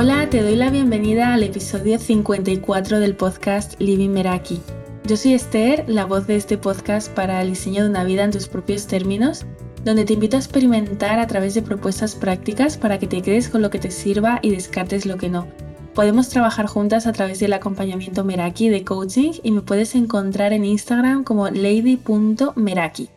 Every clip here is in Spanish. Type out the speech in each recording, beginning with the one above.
Hola, te doy la bienvenida al episodio 54 del podcast Living Meraki. Yo soy Esther, la voz de este podcast para el diseño de una vida en tus propios términos, donde te invito a experimentar a través de propuestas prácticas para que te quedes con lo que te sirva y descartes lo que no. Podemos trabajar juntas a través del acompañamiento Meraki de coaching y me puedes encontrar en Instagram como lady.meraki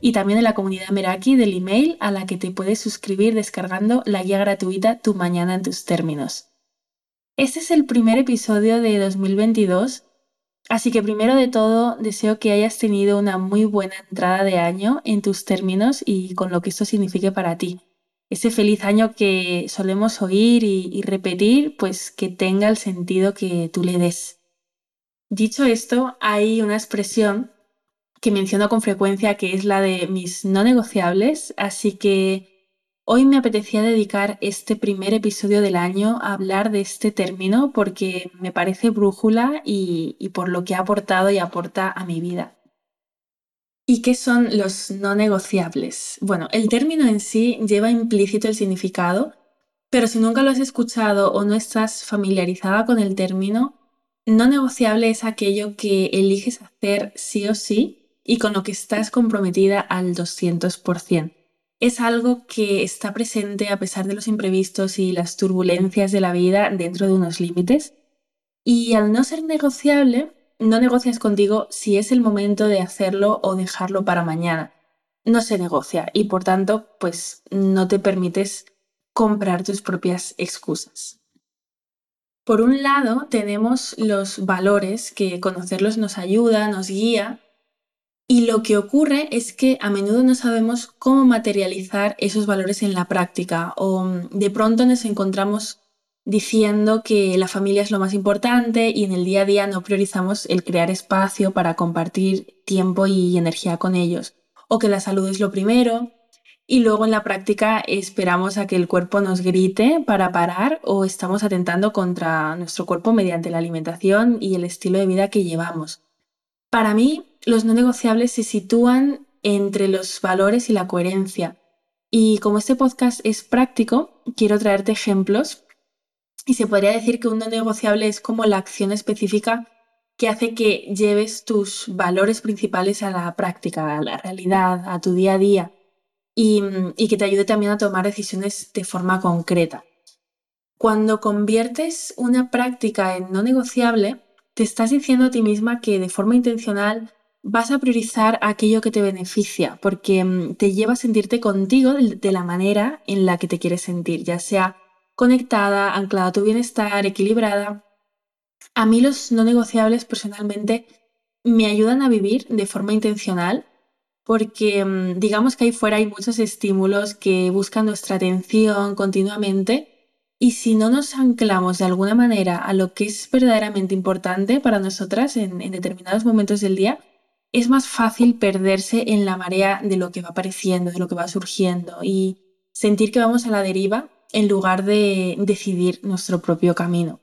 y también en la comunidad Meraki del email a la que te puedes suscribir descargando la guía gratuita Tu mañana en tus términos. Este es el primer episodio de 2022, así que primero de todo deseo que hayas tenido una muy buena entrada de año en tus términos y con lo que esto signifique para ti. Ese feliz año que solemos oír y, y repetir, pues que tenga el sentido que tú le des. Dicho esto, hay una expresión que menciono con frecuencia, que es la de mis no negociables, así que hoy me apetecía dedicar este primer episodio del año a hablar de este término porque me parece brújula y, y por lo que ha aportado y aporta a mi vida. ¿Y qué son los no negociables? Bueno, el término en sí lleva implícito el significado, pero si nunca lo has escuchado o no estás familiarizada con el término, no negociable es aquello que eliges hacer sí o sí y con lo que estás comprometida al 200%. Es algo que está presente a pesar de los imprevistos y las turbulencias de la vida dentro de unos límites. Y al no ser negociable, no negocias contigo si es el momento de hacerlo o dejarlo para mañana. No se negocia y por tanto, pues no te permites comprar tus propias excusas. Por un lado, tenemos los valores que conocerlos nos ayuda, nos guía y lo que ocurre es que a menudo no sabemos cómo materializar esos valores en la práctica o mm, de pronto nos encontramos diciendo que la familia es lo más importante y en el día a día no priorizamos el crear espacio para compartir tiempo y energía con ellos o que la salud es lo primero y luego en la práctica esperamos a que el cuerpo nos grite para parar o estamos atentando contra nuestro cuerpo mediante la alimentación y el estilo de vida que llevamos. Para mí, los no negociables se sitúan entre los valores y la coherencia. Y como este podcast es práctico, quiero traerte ejemplos. Y se podría decir que un no negociable es como la acción específica que hace que lleves tus valores principales a la práctica, a la realidad, a tu día a día y, y que te ayude también a tomar decisiones de forma concreta. Cuando conviertes una práctica en no negociable, te estás diciendo a ti misma que de forma intencional vas a priorizar aquello que te beneficia, porque mm, te lleva a sentirte contigo de la manera en la que te quieres sentir, ya sea conectada, anclada a tu bienestar, equilibrada. A mí los no negociables personalmente me ayudan a vivir de forma intencional porque mm, digamos que ahí fuera hay muchos estímulos que buscan nuestra atención continuamente y si no nos anclamos de alguna manera a lo que es verdaderamente importante para nosotras en determinados momentos del día, es más fácil perderse en la marea de lo que va apareciendo, de lo que va surgiendo y sentir que vamos a la deriva en lugar de decidir nuestro propio camino.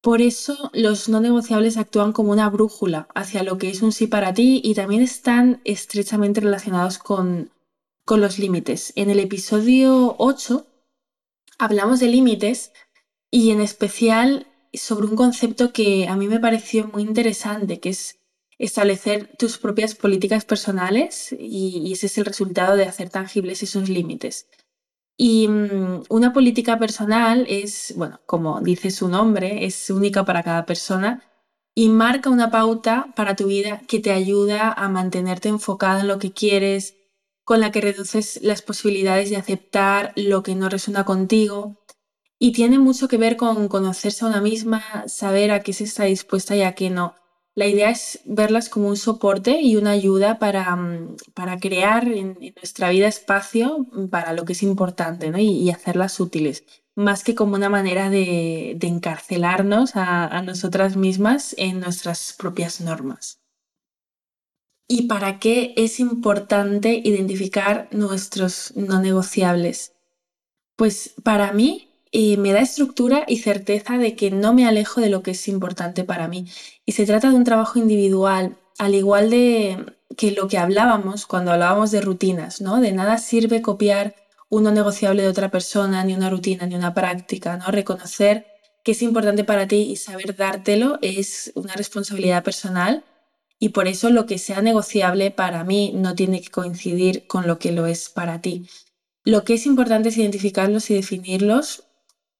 Por eso los no negociables actúan como una brújula hacia lo que es un sí para ti y también están estrechamente relacionados con, con los límites. En el episodio 8 hablamos de límites y en especial sobre un concepto que a mí me pareció muy interesante, que es establecer tus propias políticas personales y, ese es el resultado de hacer tangibles esos límites. Y mm, una política personal es, bueno, como dice su nombre, es única para cada persona y marca una pauta para tu vida que te ayuda a mantenerte enfocada en lo que quieres, con la que reduces las posibilidades de aceptar lo que no resuena contigo. Y tiene mucho que ver con conocerse a una misma, saber a qué se está dispuesta y a qué no. La idea es verlas como un soporte y una ayuda para, mm, para crear en, nuestra vida espacio para lo que es importante ¿no? y, hacerlas útiles, más que como una manera de, encarcelarnos a, a nosotras mismas en nuestras propias normas. ¿Y para qué es importante identificar nuestros no negociables? Pues para mí y me da estructura y certeza de que no me alejo de lo que es importante para mí. Y se trata de un trabajo individual, al igual de que lo que hablábamos cuando hablábamos de rutinas, ¿no? De nada sirve copiar un no negociable de otra persona, ni una rutina, ni una práctica, ¿no? Reconocer que es importante para ti y saber dártelo es una responsabilidad personal y por eso lo que sea negociable para mí no tiene que coincidir con lo que lo es para ti. Lo que es importante es identificarlos y definirlos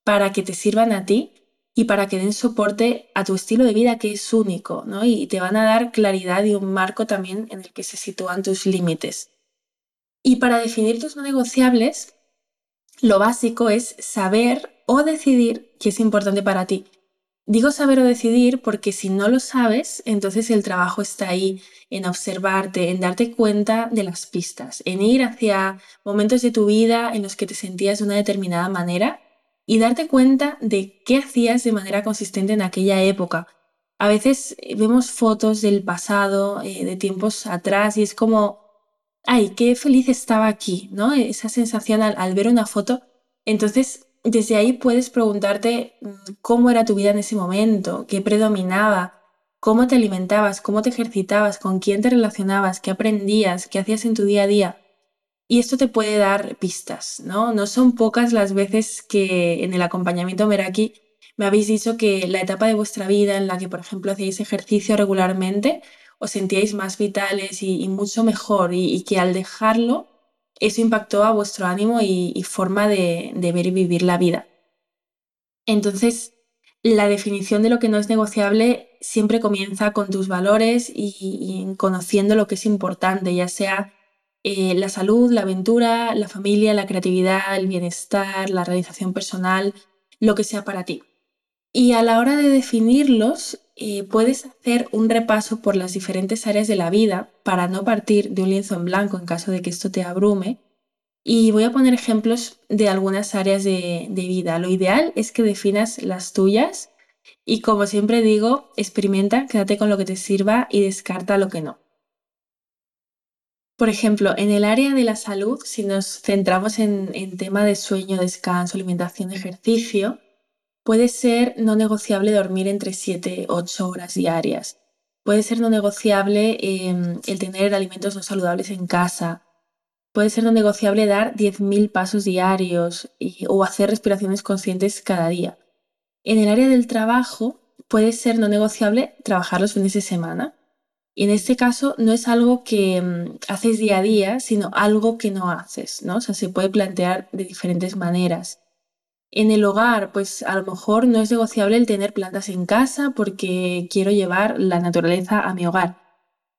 para que te sirvan a ti y para que den soporte a tu estilo de vida que es único, ¿no? Y te van a dar claridad y un marco también en el que se sitúan tus límites. Y para definir tus no negociables, lo básico es saber o decidir qué es importante para ti. Digo saber o decidir porque si no lo sabes, entonces el trabajo está ahí, en observarte, en darte cuenta de las pistas, en ir hacia momentos de tu vida en los que te sentías de una determinada manera y darte cuenta de qué hacías de manera consistente en aquella época. A veces eh, vemos fotos del pasado, eh, de tiempos atrás, y es como, ay, qué feliz estaba aquí, ¿no? Esa sensación al, ver una foto. Entonces, desde ahí puedes preguntarte mm, cómo era tu vida en ese momento, qué predominaba, cómo te alimentabas, cómo te ejercitabas, con quién te relacionabas, qué aprendías, qué hacías en tu día a día. Y esto te puede dar pistas, ¿no? No son pocas las veces que en el acompañamiento Meraki me habéis dicho que la etapa de vuestra vida en la que, por ejemplo, hacíais ejercicio regularmente, os sentíais más vitales y, mucho mejor y, que al dejarlo, eso impactó a vuestro ánimo y, forma de, ver y vivir la vida. Entonces, la definición de lo que no es negociable siempre comienza con tus valores y conociendo lo que es importante, ya sea eh, la salud, la aventura, la familia, la creatividad, el bienestar, la realización personal, lo que sea para ti. Y a la hora de definirlos, eh, puedes hacer un repaso por las diferentes áreas de la vida para no partir de un lienzo en blanco en caso de que esto te abrume. Y voy a poner ejemplos de algunas áreas de vida. Lo ideal es que definas las tuyas y como siempre digo, experimenta, quédate con lo que te sirva y descarta lo que no. Por ejemplo, en el área de la salud, si nos centramos en, en tema de sueño, descanso, alimentación, ejercicio, puede ser no negociable dormir entre 7 8 horas diarias. Puede ser no negociable em, el tener alimentos no saludables en casa. Puede ser no negociable dar 10.000 pasos diarios o hacer respiraciones conscientes cada día. En el área del trabajo puede ser no negociable trabajar los fines de semana y en este caso no es algo que mm, haces día a día, sino algo que no haces, ¿no? O sea, se puede plantear de diferentes maneras. En el hogar, pues a lo mejor no es negociable el tener plantas en casa porque quiero llevar la naturaleza a mi hogar.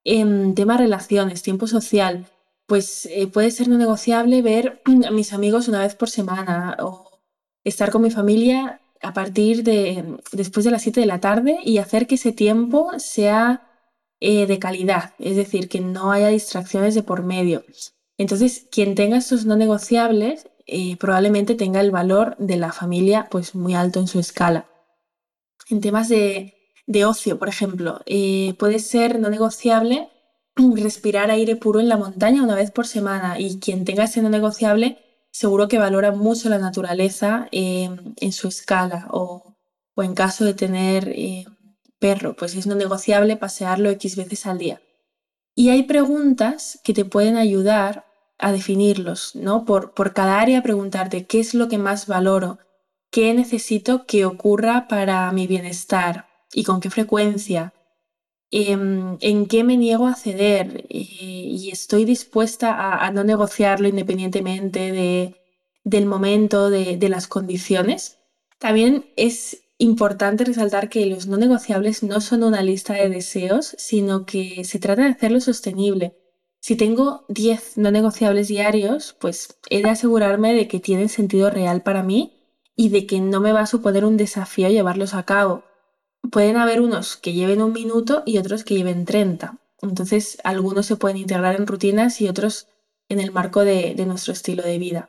En tema relaciones, tiempo social, pues eh, puede ser no negociable ver a mis amigos una vez por semana o estar con mi familia a partir de después de las 7 de la tarde y hacer que ese tiempo sea eh, de calidad, es decir, que no haya distracciones de por medio. Entonces, quien tenga estos no negociables eh, probablemente tenga el valor de la familia pues muy alto en su escala. En temas de, ocio, por ejemplo, eh, puede ser no negociable respirar aire puro en la montaña una vez por semana y quien tenga ese no negociable seguro que valora mucho la naturaleza en su escala o, o, en caso de tener perro, pues es no negociable pasearlo X veces al día. Y hay preguntas que te pueden ayudar a definirlos, ¿no? Por, por cada área preguntarte qué es lo que más valoro, qué necesito que ocurra para mi bienestar y con qué frecuencia, em, en, qué me niego a ceder eh, y estoy dispuesta a, no negociarlo independientemente de, del momento, de, de las condiciones. También es importante resaltar que los no negociables no son una lista de deseos, sino que se trata de hacerlo sostenible. Si tengo 10 no negociables diarios, pues he de asegurarme de que tienen sentido real para mí y de que no me va a suponer un desafío llevarlos a cabo. Pueden haber unos que lleven un minuto y otros que lleven 30. Entonces, algunos se pueden integrar en rutinas y otros en el marco de, de nuestro estilo de vida.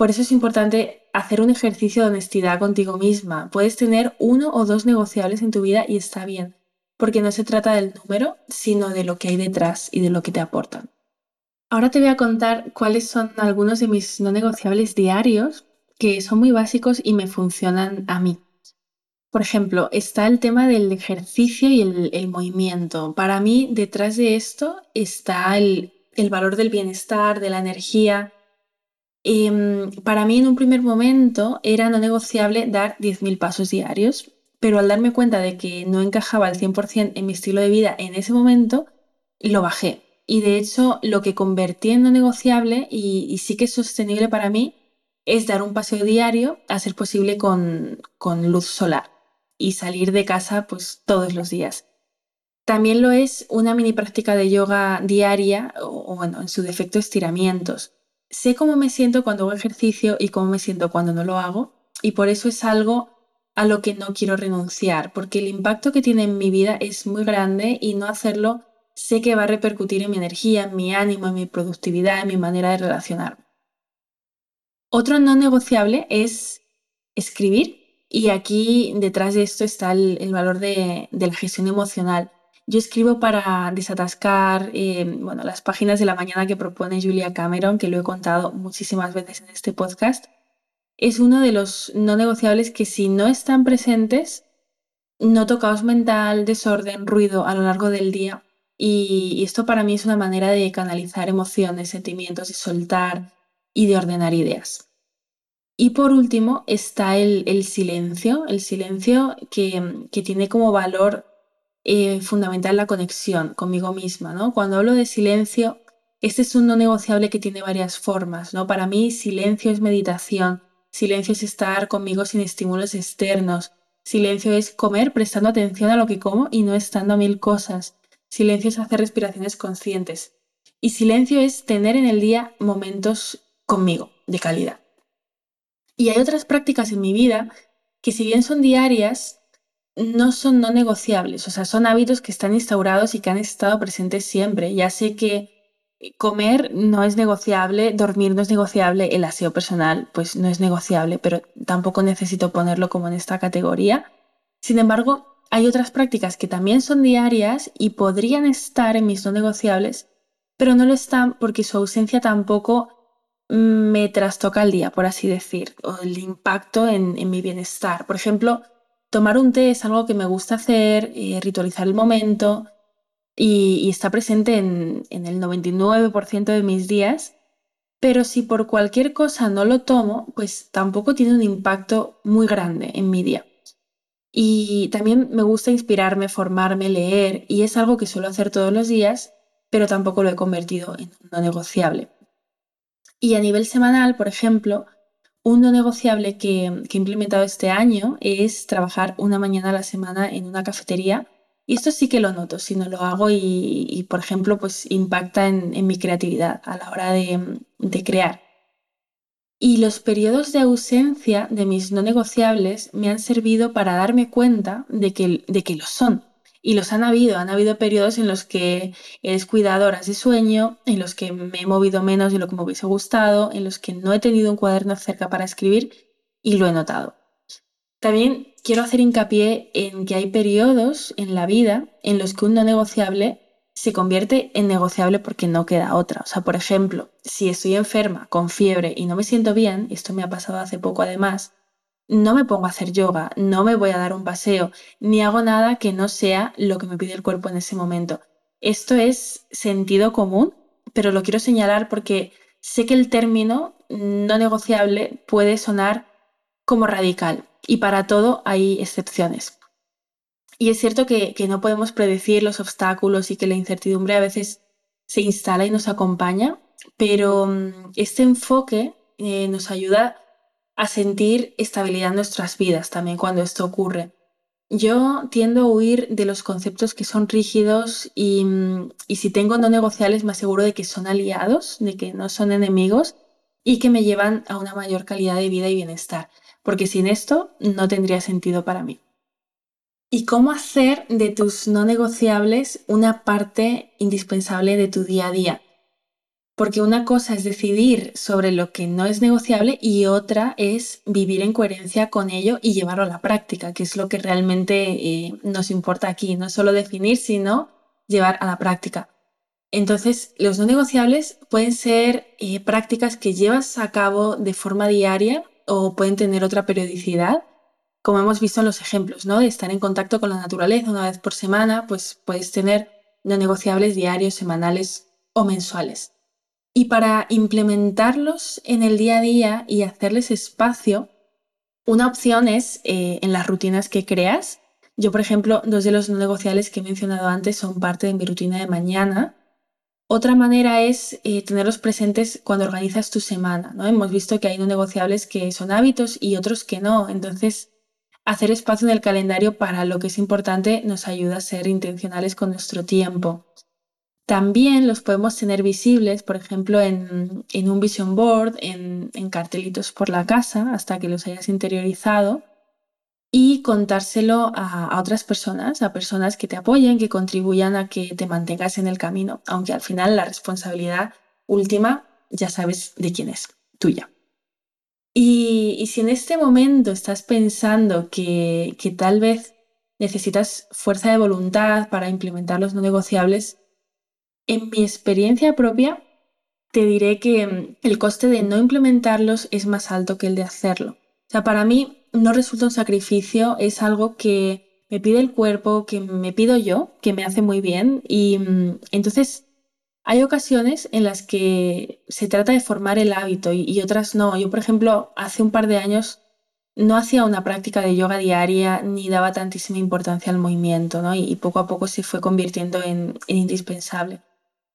Por eso es importante hacer un ejercicio de honestidad contigo misma. Puedes tener uno o dos negociables en tu vida y está bien, porque no se trata del número, sino de lo que hay detrás y de lo que te aportan. Ahora te voy a contar cuáles son algunos de mis no negociables diarios que son muy básicos y me funcionan a mí. Por ejemplo, está el tema del ejercicio y el, movimiento. Para mí, detrás de esto está el valor del bienestar, de la energía, Em, para mí en un primer momento era no negociable dar 10.000 pasos diarios, pero al darme cuenta de que no encajaba al 100% en mi estilo de vida en ese momento, lo bajé. Y de hecho lo que convertí en no negociable y, sí que es sostenible para mí es dar un paseo diario, a ser posible con, con luz solar y salir de casa pues todos los días. También lo es una mini práctica de yoga diaria o, bueno, en su defecto estiramientos. Sé cómo me siento cuando hago ejercicio y cómo me siento cuando no lo hago y por eso es algo a lo que no quiero renunciar, porque el impacto que tiene en mi vida es muy grande y no hacerlo sé que va a repercutir en mi energía, en mi ánimo, en mi productividad, en mi manera de relacionarme. Otro no negociable es escribir y aquí detrás de esto está el, valor de, la gestión emocional. Yo escribo para desatascar eh, bueno, las páginas de la mañana que propone Julia Cameron, que lo he contado muchísimas veces en este podcast. Es uno de los no negociables que si no están presentes, noto caos mental, desorden, ruido a lo largo del día. y esto para mí es una manera de canalizar emociones, sentimientos y soltar y de ordenar ideas. Y por último está el, silencio, el silencio que, tiene como valor eh, fundamental la conexión conmigo misma. ¿no? Cuando hablo de silencio, este es un no negociable que tiene varias formas. ¿no? Para mí, silencio es meditación, silencio es estar conmigo sin estímulos externos, silencio es comer prestando atención a lo que como y no estando a mil cosas, silencio es hacer respiraciones conscientes y silencio es tener en el día momentos conmigo de calidad. Y hay otras prácticas en mi vida que si bien son diarias, no son no negociables, o sea, son hábitos que están instaurados y que han estado presentes siempre. Ya sé que comer no es negociable, dormir no es negociable, el aseo personal pues no es negociable, pero tampoco necesito ponerlo como en esta categoría. Sin embargo, hay otras prácticas que también son diarias y podrían estar en mis no negociables, pero no lo están porque su ausencia tampoco me trastoca el día, por así decir, o el impacto en, mi bienestar. Por ejemplo, tomar un té es algo que me gusta hacer, eh, ritualizar el momento y, está presente en, en el 99% de mis días, pero si por cualquier cosa no lo tomo, pues tampoco tiene un impacto muy grande en mi día. Y también me gusta inspirarme, formarme, leer, y es algo que suelo hacer todos los días, pero tampoco lo he convertido en no negociable. Y a nivel semanal, por ejemplo, un no negociable que, he implementado este año es trabajar una mañana a la semana en una cafetería. Y esto sí que lo noto, si no lo hago y, por ejemplo, pues impacta en, mi creatividad a la hora de, de crear. Y los periodos de ausencia de mis no negociables me han servido para darme cuenta de que, de que lo son y los han habido, han habido periodos en los que he descuidado horas de sueño, en los que me he movido menos de lo que me hubiese gustado, en los que no he tenido un cuaderno cerca para escribir y lo he notado. También quiero hacer hincapié en que hay periodos en la vida en los que un no negociable se convierte en negociable porque no queda otra. O sea, por ejemplo, si estoy enferma, con fiebre y no me siento bien, esto me ha pasado hace poco además, no me pongo a hacer yoga, no me voy a dar un paseo, ni hago nada que no sea lo que me pide el cuerpo en ese momento. Esto es sentido común, pero lo quiero señalar porque sé que el término no negociable puede sonar como radical y para todo hay excepciones. Y es cierto que, no podemos predecir los obstáculos y que la incertidumbre a veces se instala y nos acompaña, pero mm, este enfoque eh, nos ayuda a sentir estabilidad en nuestras vidas también cuando esto ocurre. Yo tiendo a huir de los conceptos que son rígidos y, si tengo no negociables me aseguro de que son aliados, de que no son enemigos y que me llevan a una mayor calidad de vida y bienestar, porque sin esto no tendría sentido para mí. ¿Y cómo hacer de tus no negociables una parte indispensable de tu día a día? Porque una cosa es decidir sobre lo que no es negociable y otra es vivir en coherencia con ello y llevarlo a la práctica, que es lo que realmente eh, nos importa aquí. No solo definir, sino llevar a la práctica. Entonces, los no negociables pueden ser eh, prácticas que llevas a cabo de forma diaria o pueden tener otra periodicidad, como hemos visto en los ejemplos, ¿no? De estar en contacto con la naturaleza una vez por semana, pues puedes tener no negociables diarios, semanales o mensuales. Y para implementarlos en el día a día y hacerles espacio, una opción es eh, en las rutinas que creas. Yo, por ejemplo, dos de los no negociables que he mencionado antes son parte de mi rutina de mañana. Otra manera es eh, tenerlos presentes cuando organizas tu semana. ¿no? Hemos visto que hay no negociables que son hábitos y otros que no. Entonces, hacer espacio en el calendario para lo que es importante nos ayuda a ser intencionales con nuestro tiempo. También los podemos tener visibles, por ejemplo, en, un vision board, en, cartelitos por la casa, hasta que los hayas interiorizado, y contárselo a, otras personas, a personas que te apoyen, que contribuyan a que te mantengas en el camino, aunque al final la responsabilidad última ya sabes de quién es, tuya. Y, si en este momento estás pensando que, que tal vez necesitas fuerza de voluntad para implementar los no negociables, en mi experiencia propia, te diré que mm, el coste de no implementarlos es más alto que el de hacerlo. O sea, para mí no resulta un sacrificio, es algo que me pide el cuerpo, que me pido yo, que me hace muy bien. Y mm, entonces hay ocasiones en las que se trata de formar el hábito y, otras no. Yo, por ejemplo, hace un par de años no hacía una práctica de yoga diaria ni daba tantísima importancia al movimiento, ¿no? Y, poco a poco se fue convirtiendo en indispensable.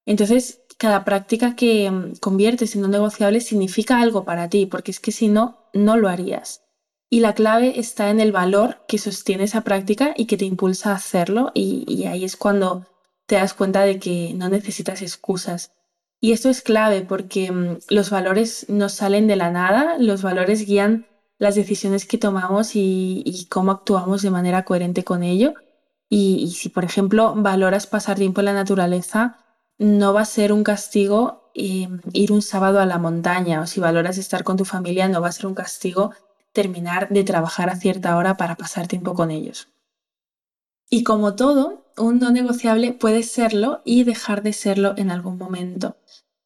Entonces, cada práctica que mm, conviertes en un negociable significa algo para ti, porque es que si no, no lo harías. Y la clave está en el valor que sostiene esa práctica y que te impulsa a hacerlo, y, ahí es cuando te das cuenta de que no necesitas excusas. Y esto es clave porque mm, los valores no salen de la nada, los valores guían las decisiones que tomamos y, cómo actuamos de manera coherente con ello. y, si, por ejemplo, valoras pasar tiempo en la naturaleza, no va a ser un castigo eh, ir un sábado a la montaña o si valoras estar con tu familia, no va a ser un castigo terminar de trabajar a cierta hora para pasar tiempo con ellos. Y como todo, un no negociable puede serlo y dejar de serlo en algún momento,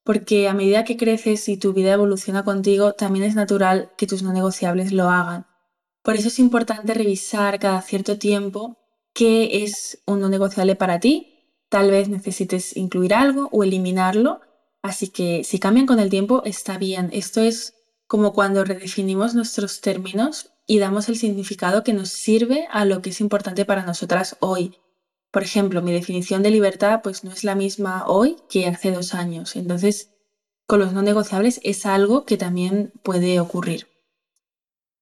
porque a medida que creces y tu vida evoluciona contigo, también es natural que tus no negociables lo hagan. Por eso es importante revisar cada cierto tiempo qué es un no negociable para ti Tal vez necesites incluir algo o eliminarlo, así que si cambian con el tiempo está bien. Esto es como cuando redefinimos nuestros términos y damos el significado que nos sirve a lo que es importante para nosotras hoy. Por ejemplo, mi definición de libertad pues no es la misma hoy que hace dos años. Entonces, con los no negociables es algo que también puede ocurrir.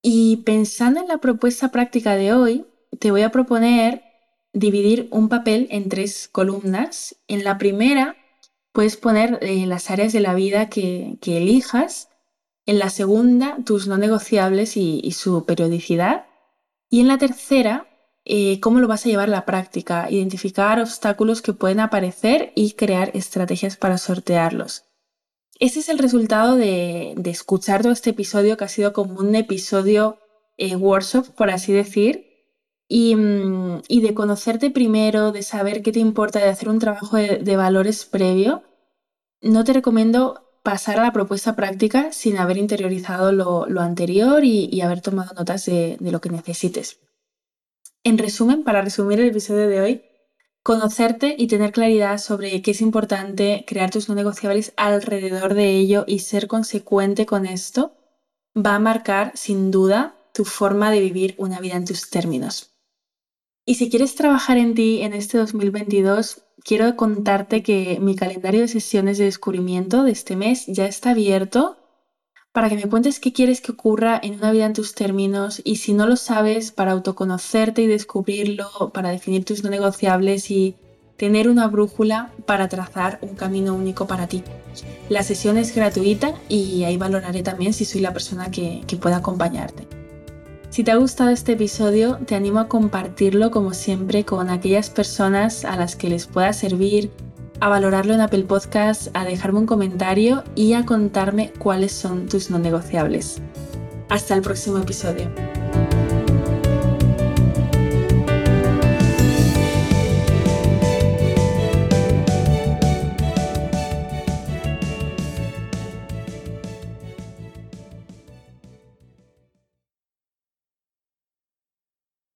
Y pensando en la propuesta práctica de hoy, te voy a proponer dividir un papel en tres columnas. En la primera puedes poner eh, las áreas de la vida que, elijas. En la segunda, tus no negociables y, su periodicidad. Y en la tercera, eh, cómo lo vas a llevar a la práctica, identificar obstáculos que pueden aparecer y crear estrategias para sortearlos. Ese es el resultado de, escuchar todo este episodio que ha sido como un episodio eh, workshop, por así decir, Mm, y, de conocerte primero, de saber qué te importa, de hacer un trabajo de, valores previo, no te recomiendo pasar a la propuesta práctica sin haber interiorizado lo, anterior y, haber tomado notas de, de lo que necesites. En resumen, para resumir el episodio de hoy, conocerte y tener claridad sobre qué es importante, crear tus no negociables alrededor de ello y ser consecuente con esto va a marcar sin duda tu forma de vivir una vida en tus términos. Y si quieres trabajar en ti en este 2022, quiero contarte que mi calendario de sesiones de descubrimiento de este mes ya está abierto para que me cuentes qué quieres que ocurra en una vida en tus términos y si no lo sabes, para autoconocerte y descubrirlo, para definir tus no negociables y tener una brújula para trazar un camino único para ti. La sesión es gratuita y ahí valoraré también si soy la persona que, que pueda acompañarte. Si te ha gustado este episodio, te animo a compartirlo como siempre con aquellas personas a las que les pueda servir, a valorarlo en Apple Podcast, a dejarme un comentario y a contarme cuáles son tus no negociables. Hasta el próximo episodio.